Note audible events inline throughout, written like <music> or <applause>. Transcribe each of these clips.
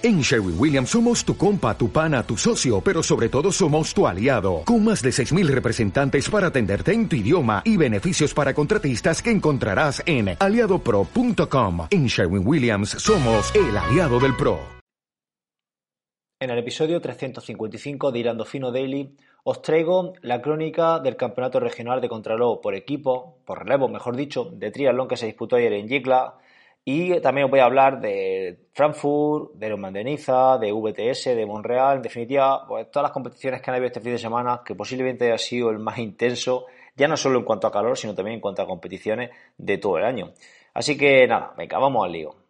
En Sherwin Williams somos tu compa, tu pana, tu socio, pero sobre todo somos tu aliado, con más de 6.000 representantes para atenderte en tu idioma y beneficios para contratistas que encontrarás en aliadopro.com. En Sherwin Williams somos el aliado del PRO. En el episodio 355 de Irando Fino Daily os traigo la crónica del Campeonato Regional de Contralor por equipo, por relevo, mejor dicho, de triatlón que se disputó ayer en Yecla y también os voy a hablar de Frankfurt, de Ironman de de VTS, de Montreal, en definitiva, pues todas las competiciones que han habido este fin de semana, que posiblemente haya sido el más intenso, ya no solo en cuanto a calor, sino también en cuanto a competiciones de todo el año. Así que nada, venga, vamos al lío.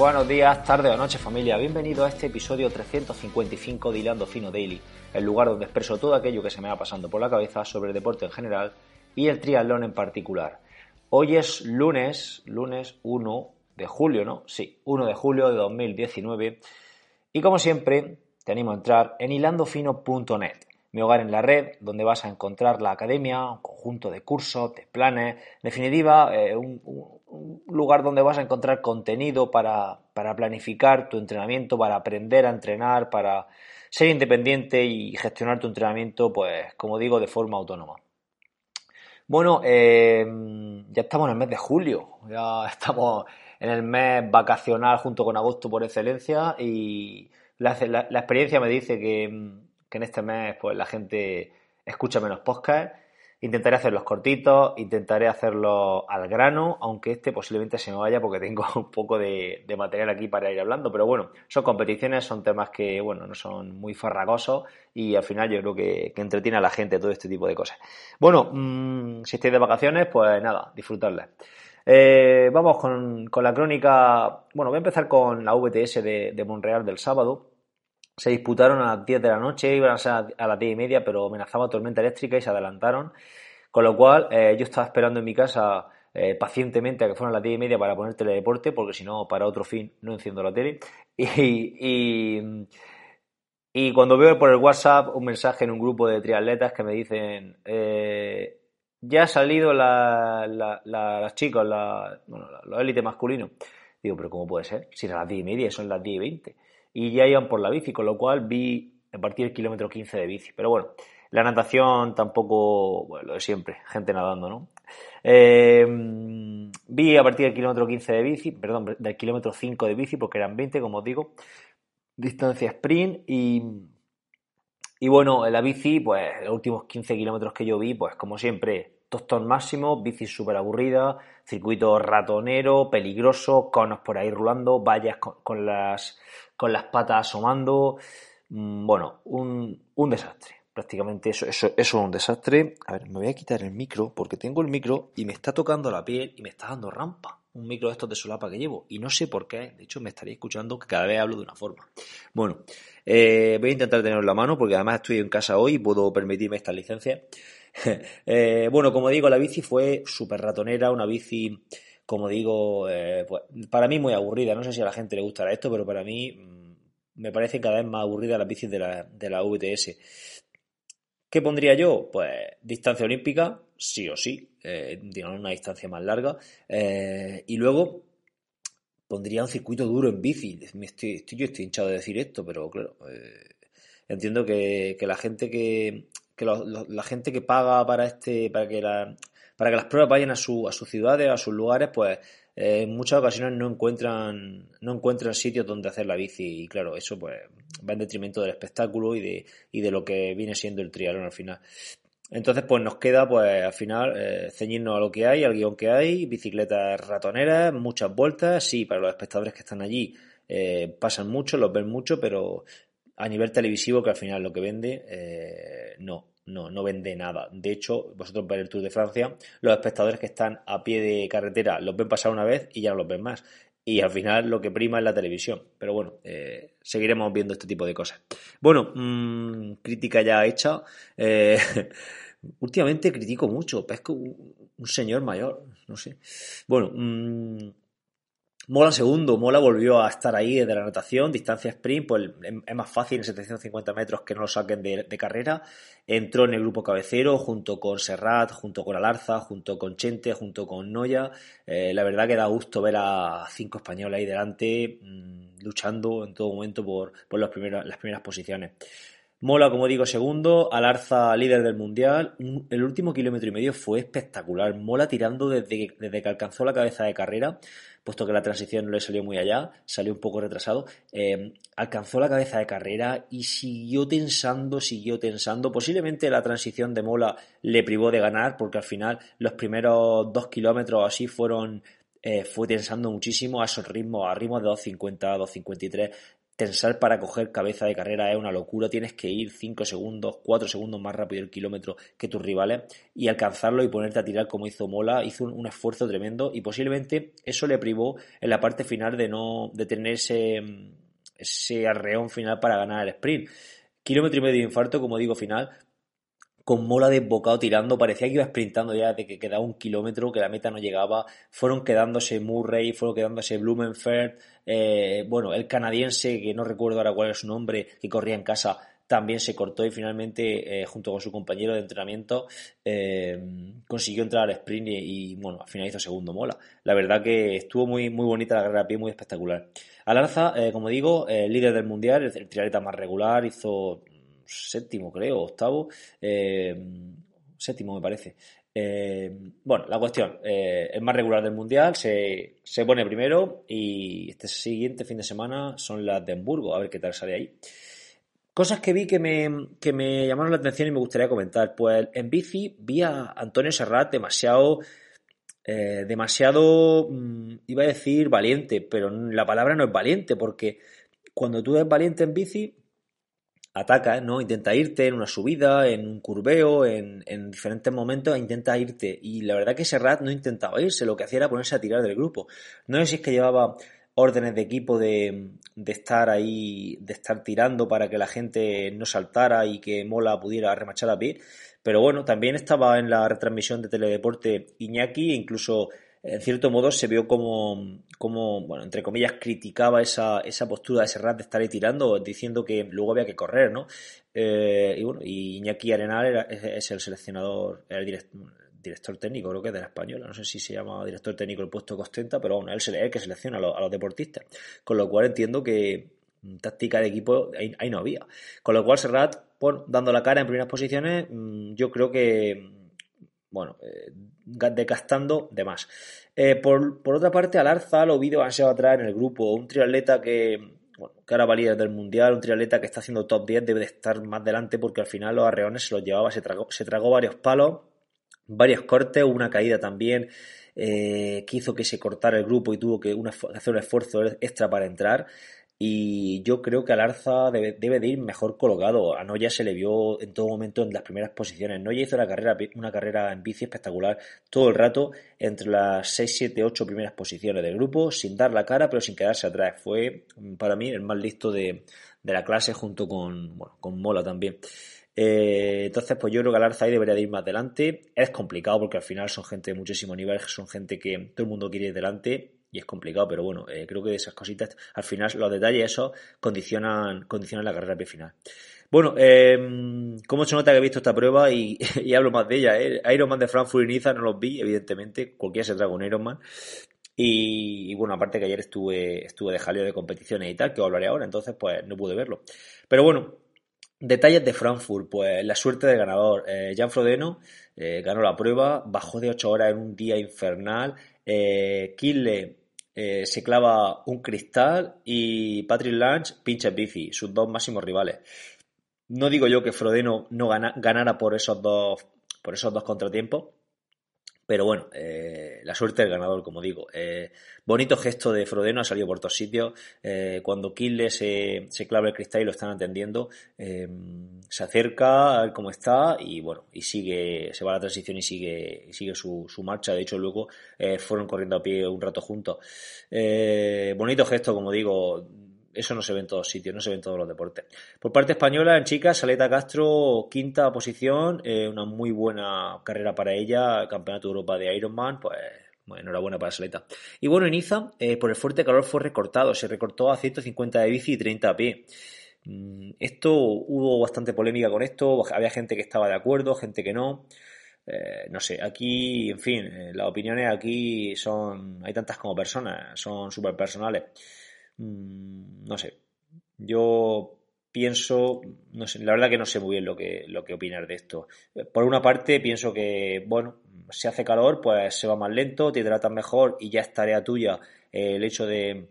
Buenos días, tarde o noche familia, bienvenido a este episodio 355 de Hilando Fino Daily, el lugar donde expreso todo aquello que se me va pasando por la cabeza sobre el deporte en general y el triatlón en particular. Hoy es lunes, lunes 1 de julio, ¿no? Sí, 1 de julio de 2019 y como siempre te animo a entrar en hilandofino.net, mi hogar en la red, donde vas a encontrar la academia, un conjunto de cursos, de planes, en definitiva, eh, un, lugar donde vas a encontrar contenido para, para, planificar tu entrenamiento, para aprender a entrenar, para ser independiente y gestionar tu entrenamiento, pues, como digo, de forma autónoma. Bueno, eh, ya estamos en el mes de julio, ya estamos en el mes vacacional junto con agosto por excelencia y la experiencia me dice que que en este mes pues la gente escucha menos podcast. Intentaré hacerlos cortitos, intentaré hacerlos al grano, aunque este posiblemente se me vaya porque tengo <laughs> un poco de, material aquí para ir hablando. Pero bueno, son competiciones, son temas que, bueno, no son muy farragosos y al final yo creo que, que entretiene a la gente todo este tipo de cosas. Bueno, mmm, si estáis de vacaciones, pues nada, disfrutarles. Eh, vamos con, con, la crónica. Bueno, voy a empezar con la VTS de, de Monreal del sábado se disputaron a las 10 de la noche, iban a ser a las 10 y media, pero amenazaba tormenta eléctrica y se adelantaron. Con lo cual, eh, yo estaba esperando en mi casa eh, pacientemente a que fueran las 10 y media para poner teledeporte, porque si no, para otro fin no enciendo la tele. Y, cuando veo por el WhatsApp un mensaje en un grupo de triatletas que me dicen. Eh, ya ha salido la, la, la, las chicas, bueno, los élites masculinos. Digo, pero ¿cómo puede ser? Si eran las 10 y media, son las 10 y 20 y ya iban por la bici, con lo cual vi a partir del kilómetro 15 de bici. Pero bueno, la natación tampoco, bueno, lo de siempre, gente nadando, ¿no? Eh, vi a partir del kilómetro 15 de bici, perdón, del kilómetro 5 de bici, porque eran 20, como os digo, distancia sprint y, y bueno, en la bici, pues los últimos 15 kilómetros que yo vi, pues como siempre, tostón máximo, bici súper aburrida, circuito ratonero, peligroso, conos por ahí rulando, vallas con, las con las patas asomando. Mm, bueno, un, un desastre. Prácticamente eso, eso, eso es un desastre. A ver, me voy a quitar el micro porque tengo el micro y me está tocando la piel y me está dando rampa. Un micro de estos de solapa que llevo. Y no sé por qué. De hecho, me estaría escuchando que cada vez hablo de una forma. Bueno, eh, voy a intentar tenerlo en la mano porque además estoy en casa hoy y puedo permitirme esta licencia. <laughs> eh, bueno, como digo, la bici fue súper ratonera, una bici como digo, eh, pues, para mí muy aburrida. No sé si a la gente le gustará esto, pero para mí mmm, me parece cada vez más aburrida la bicis de la, de la VTS. ¿Qué pondría yo? Pues distancia olímpica, sí o sí, eh, digamos una distancia más larga. Eh, y luego pondría un circuito duro en bici. Estoy, yo estoy hinchado de decir esto, pero claro, entiendo que, la gente que, que lo, lo, la gente que paga para este, para que la, para que las pruebas vayan a, su, a sus ciudades, a sus lugares, pues eh, en muchas ocasiones no encuentran, no encuentran sitios donde hacer la bici y claro, eso pues va en detrimento del espectáculo y de, y de lo que viene siendo el triatlón al final. Entonces, pues nos queda, pues al final, eh, ceñirnos a lo que hay, al guion que hay, bicicletas ratoneras, muchas vueltas, sí, para los espectadores que están allí eh, pasan mucho, los ven mucho, pero a nivel televisivo, que al final lo que vende, eh, no no, no vende nada. De hecho, vosotros veis el Tour de Francia, los espectadores que están a pie de carretera los ven pasar una vez y ya no los ven más. Y al final lo que prima es la televisión. Pero bueno, eh, seguiremos viendo este tipo de cosas. Bueno, mmm, crítica ya hecha. Eh, <laughs> últimamente critico mucho. Pesco un, un, señor mayor, no sé. Bueno, mmm, Mola segundo, Mola volvió a estar ahí desde la natación, distancia sprint, pues es más fácil en 750 metros que no lo saquen de, carrera. Entró en el grupo cabecero junto con Serrat, junto con Alarza, junto con Chente, junto con Noya. Eh, la verdad que da gusto ver a cinco españoles ahí delante mm, luchando en todo momento por, por las primeras posiciones. Mola, como digo, segundo, Alarza líder del mundial. El último kilómetro y medio fue espectacular. Mola tirando desde, desde que alcanzó la cabeza de carrera, puesto que la transición no le salió muy allá, salió un poco retrasado. Eh, alcanzó la cabeza de carrera y siguió tensando, siguió tensando. Posiblemente la transición de Mola le privó de ganar, porque al final los primeros dos kilómetros así fueron eh, fue tensando muchísimo a esos ritmos, a ritmos de 2.50, 2.53 tensar para coger cabeza de carrera es una locura. Tienes que ir 5 segundos, 4 segundos más rápido el kilómetro que tus rivales y alcanzarlo y ponerte a tirar como hizo Mola. Hizo un, esfuerzo tremendo y posiblemente eso le privó en la parte final de no de tener ese, ese arreón final para ganar el sprint. Kilómetro y medio de infarto, como digo, final, con Mola desbocado tirando, parecía que iba sprintando ya de que quedaba un kilómetro, que la meta no llegaba, fueron quedándose Murray, fueron quedándose Blumenfeld, eh, bueno, el canadiense, que no recuerdo ahora cuál es su nombre, que corría en casa, también se cortó y finalmente, eh, junto con su compañero de entrenamiento, eh, consiguió entrar al sprint y, bueno, al final hizo segundo mola. La verdad que estuvo muy, muy bonita la carrera a pie, muy espectacular. Alarza, como digo, líder del mundial, el, el triatleta más regular, hizo séptimo, creo, octavo, eh, séptimo me parece. Eh, bueno, la cuestión, eh, es más regular del Mundial, se, pone primero y este siguiente fin de semana son las de Hamburgo, a ver qué tal sale ahí. Cosas que vi que me, que me llamaron la atención y me gustaría comentar. Pues en bici vi a Antonio Serrat demasiado, demasiado, mm, iba a decir valiente, pero la palabra no es valiente porque cuando tú eres valiente en bici, ataca, ¿no? Intenta irte en una subida, en un curveo, en, diferentes momentos, intenta irte. Y la verdad que Serrat no intentaba irse, lo que hacía era ponerse a tirar del grupo. No sé si es que llevaba órdenes de equipo de, de, estar ahí, de estar tirando para que la gente no saltara y que Mola pudiera remachar a pie. Pero bueno, también estaba en la retransmisión de Teledeporte Iñaki e incluso en cierto modo se vio como, como bueno, entre comillas, criticaba esa, esa postura de Serrat de estar ahí tirando, diciendo que luego había que correr, ¿no? Eh, y bueno, y Iñaki Arenal es, el seleccionador, el director, técnico, creo que es de la española, no sé si se llama director técnico el puesto que ostenta, pero bueno, él es el que selecciona a los, deportistas, con lo cual entiendo que táctica de equipo ahí, no había. Con lo cual Serrat, bueno, dando la cara en primeras posiciones, mm, yo creo que bueno, eh, decastando de más. Eh, por, otra parte, Alarza lo vi demasiado atrás en el grupo. Un triatleta que, bueno, que ahora va líder del mundial, un triatleta que está haciendo top 10, debe de estar más delante porque al final los arreones se los llevaba, se tragó, se tragó varios palos, varios cortes, una caída también. Eh, que hizo que se cortara el grupo y tuvo que hacer un esfuerzo extra para entrar y yo creo que Alarza debe, debe, de ir mejor colocado. A Noya se le vio en todo momento en las primeras posiciones. Noya hizo una carrera, una carrera en bici espectacular todo el rato entre las 6, 7, 8 primeras posiciones del grupo, sin dar la cara, pero sin quedarse atrás. Fue para mí el más listo de, de la clase junto con, bueno, con Mola también. Eh, entonces, pues yo creo que Alarza ahí debería de ir más adelante. Es complicado porque al final son gente de muchísimo nivel, son gente que todo el mundo quiere ir delante y es complicado, pero bueno, eh, creo que esas cositas, al final, los detalles, eso condicionan, condicionan la carrera final. Bueno, eh, ¿cómo se nota que he visto esta prueba y, <laughs> hablo más de ella? Eh? Ironman de Frankfurt y Niza no los vi, evidentemente, cualquiera se traga un Ironman. Y, bueno, aparte que ayer estuve, estuve de jaleo de competiciones y tal, que os hablaré ahora, entonces pues no pude verlo. Pero bueno, detalles de Frankfurt, pues la suerte del ganador. Eh, Jan Frodeno eh, ganó la prueba, bajó de 8 horas en un día infernal. Eh, Kille eh, se clava un cristal y Patrick Lange pincha bici, sus dos máximos rivales. No digo yo que Frodeno no ganara por esos dos, por esos dos contratiempos, pero bueno, eh, la suerte del ganador, como digo. Eh, bonito gesto de Frodeno, ha salido por todos sitios. Eh, cuando Kille se, se, clava el cristal y lo están atendiendo, se acerca a ver cómo está y bueno, y sigue, se va a la transición y sigue, sigue su, su marcha. De hecho, luego fueron corriendo a pie un rato juntos. bonito gesto, como digo, eso no se ve en todos sitios, no se ve en todos los deportes. Por parte española, en chicas, Saleta Castro, quinta posición, eh, una muy buena carrera para ella, Campeonato de Europa de Ironman, pues enhorabuena para Saleta. Y bueno, en Iza, eh, por el fuerte calor fue recortado, se recortó a 150 de bici y 30 a pie. Mm, esto hubo bastante polémica con esto, había gente que estaba de acuerdo, gente que no. Eh, no sé, aquí, en fin, las opiniones aquí son, hay tantas como personas, son súper personales. Mm, no sé, yo pienso, no sé, la verdad que no sé muy bien lo que, lo que opinar de esto. Por una parte, pienso que, bueno, si hace calor, pues se va más lento, te hidratas mejor y ya es tarea tuya el hecho de,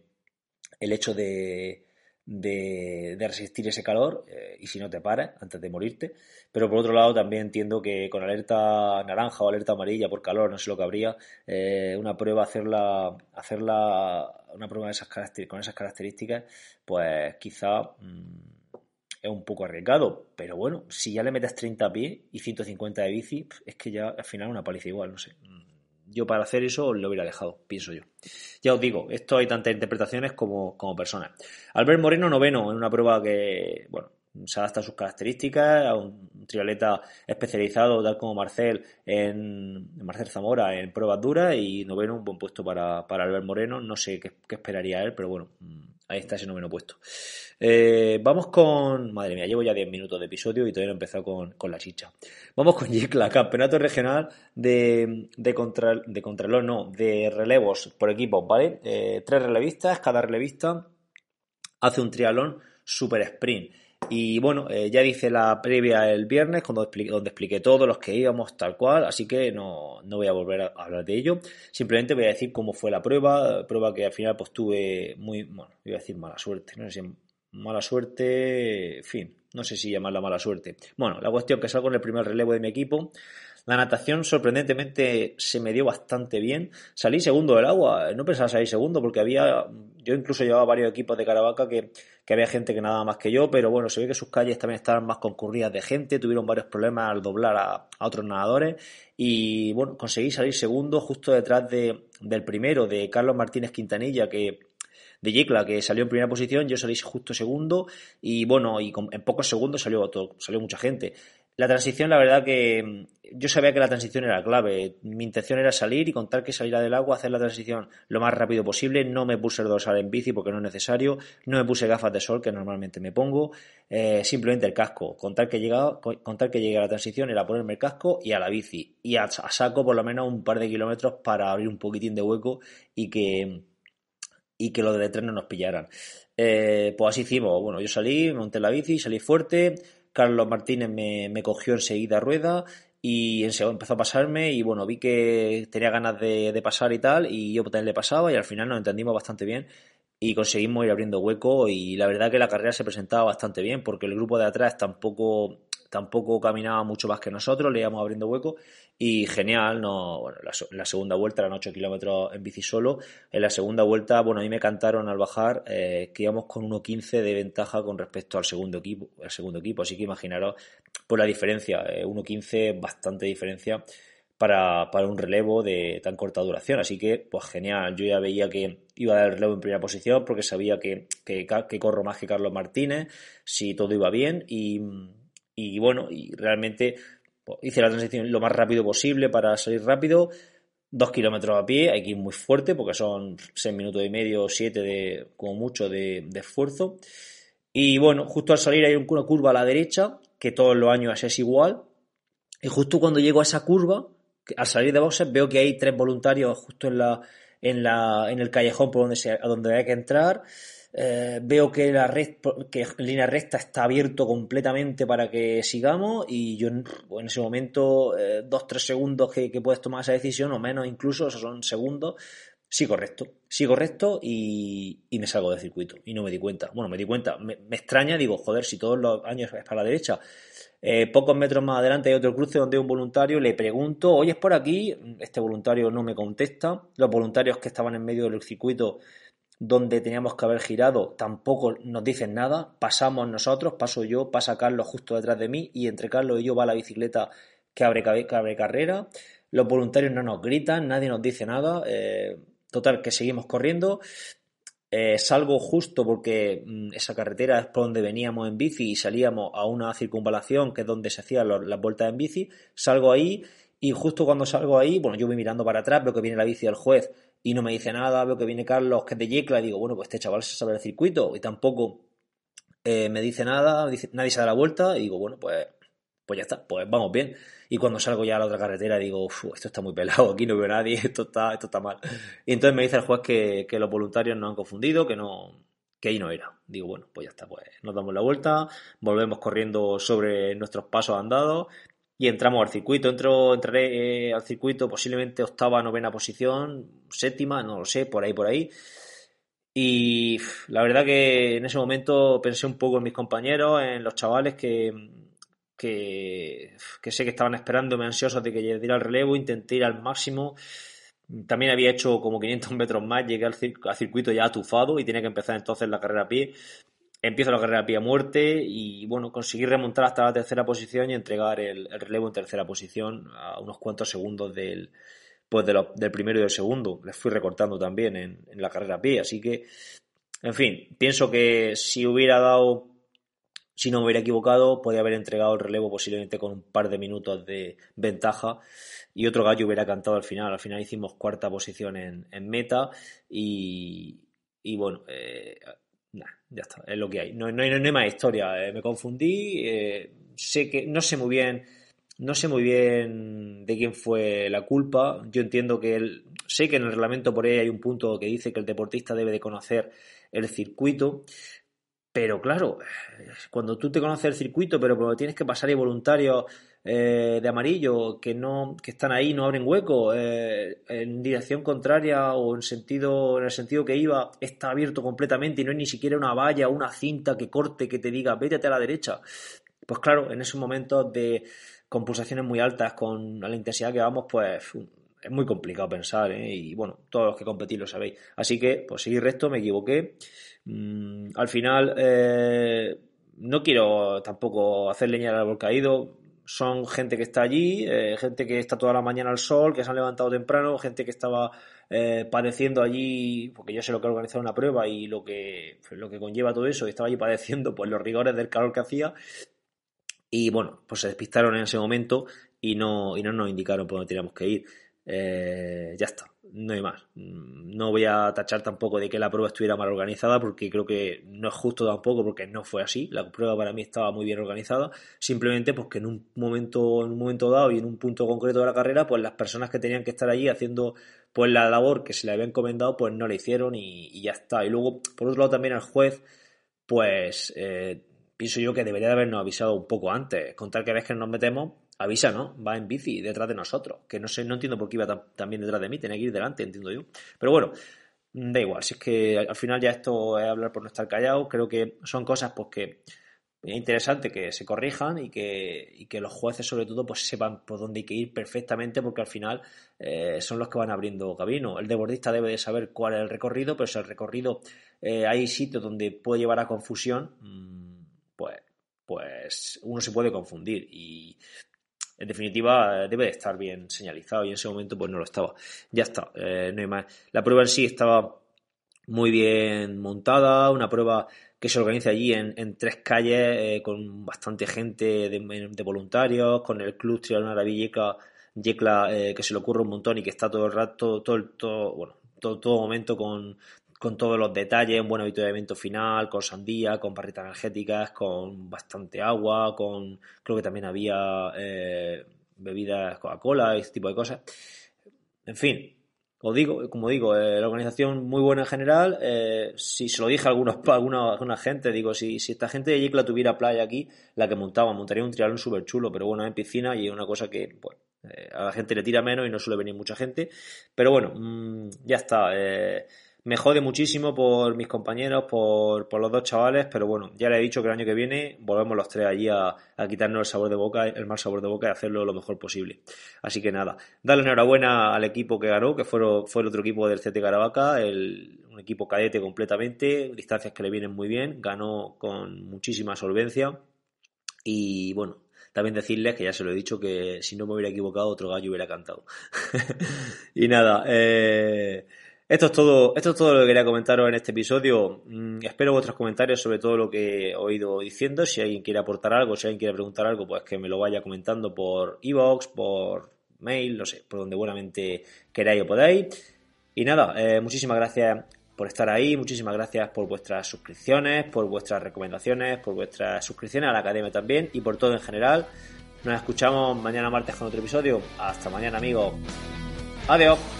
el hecho de, de, resistir ese calor eh, y si no te paras antes de morirte. Pero por otro lado también entiendo que con alerta naranja o alerta amarilla por calor, no sé lo que habría, eh, una prueba, hacerla, hacerla una prueba de esas con esas características, pues quizá mm, es un poco arriesgado. Pero bueno, si ya le metes 30 pies y 150 de bici, es que ya al final una paliza igual, no sé yo para hacer eso lo hubiera dejado, pienso yo. Ya os digo, esto hay tantas interpretaciones como, como personas. Albert Moreno, noveno, en una prueba que, bueno, se adapta a sus características, a un trialeta especializado, tal como Marcel, en, Marcel Zamora, en pruebas duras, y noveno, un buen puesto para, para Albert Moreno. No sé qué, qué esperaría él, pero bueno, Ahí está ese noveno puesto. Eh, vamos con. Madre mía, llevo ya 10 minutos de episodio y todavía no he empezado con, la chicha. Vamos con Yicla, <laughs> campeonato regional de, de, contra, de contralor, no, de relevos por equipos, ¿vale? Eh, tres relevistas, cada relevista hace un trialón super sprint. Y bueno, eh, ya dice la previa el viernes, cuando donde expliqué todo, los que íbamos, tal cual, así que no, no voy a volver a hablar de ello. Simplemente voy a decir cómo fue la prueba, prueba que al final pues tuve muy, bueno, iba a decir mala suerte, no sé si mala suerte, fin, no sé si llamarla mala suerte. Bueno, la cuestión que salgo en el primer relevo de mi equipo, la natación sorprendentemente se me dio bastante bien. Salí segundo del agua, no pensaba salir segundo porque había, yo incluso llevaba varios equipos de Caravaca que, había gente que nadaba más que yo, pero bueno, se ve que sus calles también estaban más concurridas de gente, tuvieron varios problemas al doblar a, otros nadadores y bueno, conseguí salir segundo justo detrás de, del primero, de Carlos Martínez Quintanilla, que de Yecla, que salió en primera posición, yo salí justo segundo y bueno, y en pocos segundos salió, salió mucha gente. La transición, la verdad que yo sabía que la transición era clave. Mi intención era salir y contar que saliera del agua, hacer la transición lo más rápido posible. No me puse el dorsal en bici porque no es necesario. No me puse gafas de sol que normalmente me pongo. Eh, simplemente el casco. Contar que, llegaba, contar que llegué a la transición era ponerme el casco y a la bici. Y a, saco por lo menos un par de kilómetros para abrir un poquitín de hueco y que, y que los de detrás no nos pillaran. Eh, pues así hicimos. Bueno, yo salí, monté la bici, salí fuerte Carlos Martínez me, cogió enseguida rueda y empezó a pasarme y bueno, vi que tenía ganas de, pasar y tal y yo también le pasaba y al final nos entendimos bastante bien y conseguimos ir abriendo hueco y la verdad que la carrera se presentaba bastante bien porque el grupo de atrás tampoco tampoco caminaba mucho más que nosotros, le íbamos abriendo hueco y genial, no, bueno, la, segunda vuelta eran 8 kilómetros en bici solo, en la segunda vuelta, bueno, a mí me cantaron al bajar eh, que íbamos con 1.15 de ventaja con respecto al segundo equipo, al segundo equipo, así que imaginaros por la diferencia, 1.15 eh, bastante diferencia para, para, un relevo de tan corta duración. Así que, pues genial. Yo ya veía que iba a dar el relevo en primera posición porque sabía que, que, que corro más que Carlos Martínez, si todo iba bien. Y, y bueno, y realmente hice la transición lo más rápido posible para salir rápido. Dos kilómetros a pie, hay que ir muy fuerte porque son seis minutos y medio, siete de, como mucho de, esfuerzo. Y bueno, justo al salir hay una curva a la derecha, que todos los años es igual. Y justo cuando llego a esa curva, al salir de boxes, veo que hay tres voluntarios justo en la, en la, en el callejón por donde se, a donde hay que entrar. Eh, veo que la red, que línea recta está abierto completamente para que sigamos y yo en ese momento, eh, dos, tres segundos que, puedes tomar esa decisión o menos incluso, esos son segundos, sí correcto, sí correcto y, me salgo del circuito y no me di cuenta. Bueno, me di cuenta, me, extraña, digo, joder, si todos los años es para la derecha. Eh, pocos metros más adelante hay otro cruce donde un voluntario, le pregunto, oye, es por aquí, este voluntario no me contesta, los voluntarios que estaban en medio del circuito donde teníamos que haber girado tampoco nos dicen nada, pasamos nosotros, paso yo, pasa Carlos justo detrás de mí y entre Carlos y yo va la bicicleta que abre, carrera, los voluntarios no nos gritan, nadie nos dice nada, eh, total que seguimos corriendo, eh, salgo justo porque mm, esa carretera es por donde veníamos en bici y salíamos a una circunvalación que es donde se hacían las vueltas en bici, salgo ahí Y justo cuando salgo ahí, bueno, yo voy mirando para atrás, veo que viene la bici del juez y no me dice nada, veo que viene Carlos, que es de Yecla, y digo, bueno, pues este chaval se sabe el circuito, y tampoco eh, me dice nada, nadie se da la vuelta, y digo, bueno, pues, pues ya está, pues vamos bien. Y cuando salgo ya a la otra carretera digo, esto está muy pelado, aquí no veo a nadie, <laughs> esto está, esto está mal. Y entonces me dice el juez que, que los voluntarios no han confundido, que no, que ahí no era. Digo, bueno, pues ya está, pues nos damos la vuelta, volvemos corriendo sobre nuestros pasos andados y entramos al circuito. Entro, entraré eh, al circuito posiblemente octava, novena posición, séptima, no lo sé, por ahí, por ahí. Y la verdad que en ese momento pensé un poco en mis compañeros, en los chavales que, que, que sé que estaban esperándome ansiosos de que yo diera el relevo, intenté ir al máximo también había hecho como 500 metros más, llegué al, circuito ya atufado y tenía que empezar entonces la carrera a pie. Empiezo la carrera a pie a muerte y bueno, conseguí remontar hasta la tercera posición y entregar el, relevo en tercera posición a unos cuantos segundos del, pues del primero y del segundo. Les fui recortando también en, la carrera a pie, así que, en fin, pienso que si hubiera dado si no me hubiera equivocado, podía haber entregado el relevo posiblemente con un par de minutos de ventaja y otro gallo hubiera cantado al final. Al final hicimos cuarta posición en, meta y, bueno, eh, ya está, es lo que hay. No, no, hay, más historia. Eh, me confundí, eh, sé que no sé muy bien. No sé muy bien de quién fue la culpa. Yo entiendo que él, sé que en el reglamento por ahí hay un punto que dice que el deportista debe de conocer el circuito. Pero claro, cuando tú te conoces el circuito, pero cuando tienes que pasar ahí voluntarios eh, de amarillo que no que están ahí no abren hueco eh, en dirección contraria o en sentido en el sentido que iba está abierto completamente y no hay ni siquiera una valla una cinta que corte que te diga vete a la derecha pues claro en esos momentos de con pulsaciones muy altas con la intensidad que vamos pues es muy complicado pensar ¿eh? y bueno todos los que competís lo sabéis así que pues seguir recto me equivoqué mm, al final no quiero tampoco hacer leña al árbol caído son gente que está allí, eh, gente que está toda la mañana al sol, que se han levantado temprano, gente que estaba eh, padeciendo allí, porque yo sé lo que organizar una prueba y lo que, lo que conlleva todo eso, y estaba allí padeciendo pues los rigores del calor que hacía. Y bueno, pues se despistaron en ese momento y no, y no nos indicaron por dónde teníamos que ir. Eh, ya está, no hay más. No voy a tachar tampoco de que la prueba estuviera mal organizada porque creo que no es justo tampoco porque no fue así. La prueba para mí estaba muy bien organizada. Simplemente porque en un momento, en un momento dado y en un punto concreto de la carrera, pues las personas que tenían que estar allí haciendo pues la labor que se le había encomendado, pues no la hicieron y, ya está. Y luego, por otro lado, también al juez, pues eh, pienso yo que debería de habernos avisado un poco antes. Contar que ves que nos metemos, avisa, ¿no? Va en bici detrás de nosotros. Que no sé, no entiendo por qué iba también detrás de mí, tenía que ir delante, entiendo yo. Pero bueno, da igual, si es que al final ya esto es hablar por no estar callado, creo que son cosas pues que es interesante que se corrijan y que, y que los jueces sobre todo pues sepan por dónde hay que ir perfectamente porque al final eh, son los que van abriendo camino. El debordista debe de saber cuál es el recorrido, pero si el recorrido eh, hay sitios donde puede llevar a confusión, mm, pues, pues uno se puede confundir y en definitiva, debe de estar bien señalizado y en ese momento pues no lo estaba. Ya está, eh, no hay más. La prueba en sí estaba muy bien montada, una prueba que se organiza allí en, tres calles eh, con bastante gente de, voluntarios, con el club Trianona Villeca, Yecla, eh, que se le ocurre un montón y que está todo el rato, todo, todo, bueno, todo, todo momento con con todos los detalles, un buen avituallamiento final, con sandía, con barritas energéticas, con bastante agua, con creo que también había eh, bebidas Coca-Cola y este tipo de cosas. En fin, os digo, como digo, eh, la organización muy buena en general. Eh, si se lo dije a algunos, <laughs> a alguna, gente, digo, si, si esta gente de Yecla tuviera playa aquí, la que montaba, montaría un triatlón súper chulo, pero bueno, en piscina y es una cosa que, pues, a la gente le tira menos y no suele venir mucha gente. Pero bueno, mm, ya está me jode muchísimo por mis compañeros, por, los dos chavales, pero bueno, ya le he dicho que el año que viene volvemos los tres allí a, quitarnos el sabor de boca, el mal sabor de boca y hacerlo lo mejor posible. Así que nada, darle enhorabuena al equipo que ganó, que fue, fue el otro equipo del CT Caravaca, el, un equipo cadete completamente, distancias que le vienen muy bien, ganó con muchísima solvencia y bueno, también decirles que ya se lo he dicho que si no me hubiera equivocado otro gallo hubiera cantado. <laughs> y nada, eh, esto es todo, esto es todo lo que quería comentaros en este episodio. Mm, espero vuestros comentarios sobre todo lo que he ido diciendo. Si alguien quiere aportar algo, si alguien quiere preguntar algo, pues que me lo vaya comentando por Evox, por mail, no sé, por donde buenamente queráis o podáis. Y nada, eh, muchísimas gracias por estar ahí, muchísimas gracias por vuestras suscripciones, por vuestras recomendaciones, por vuestras suscripciones a la academia también y por todo en general. Nos escuchamos mañana martes con otro episodio. Hasta mañana amigos. Adiós.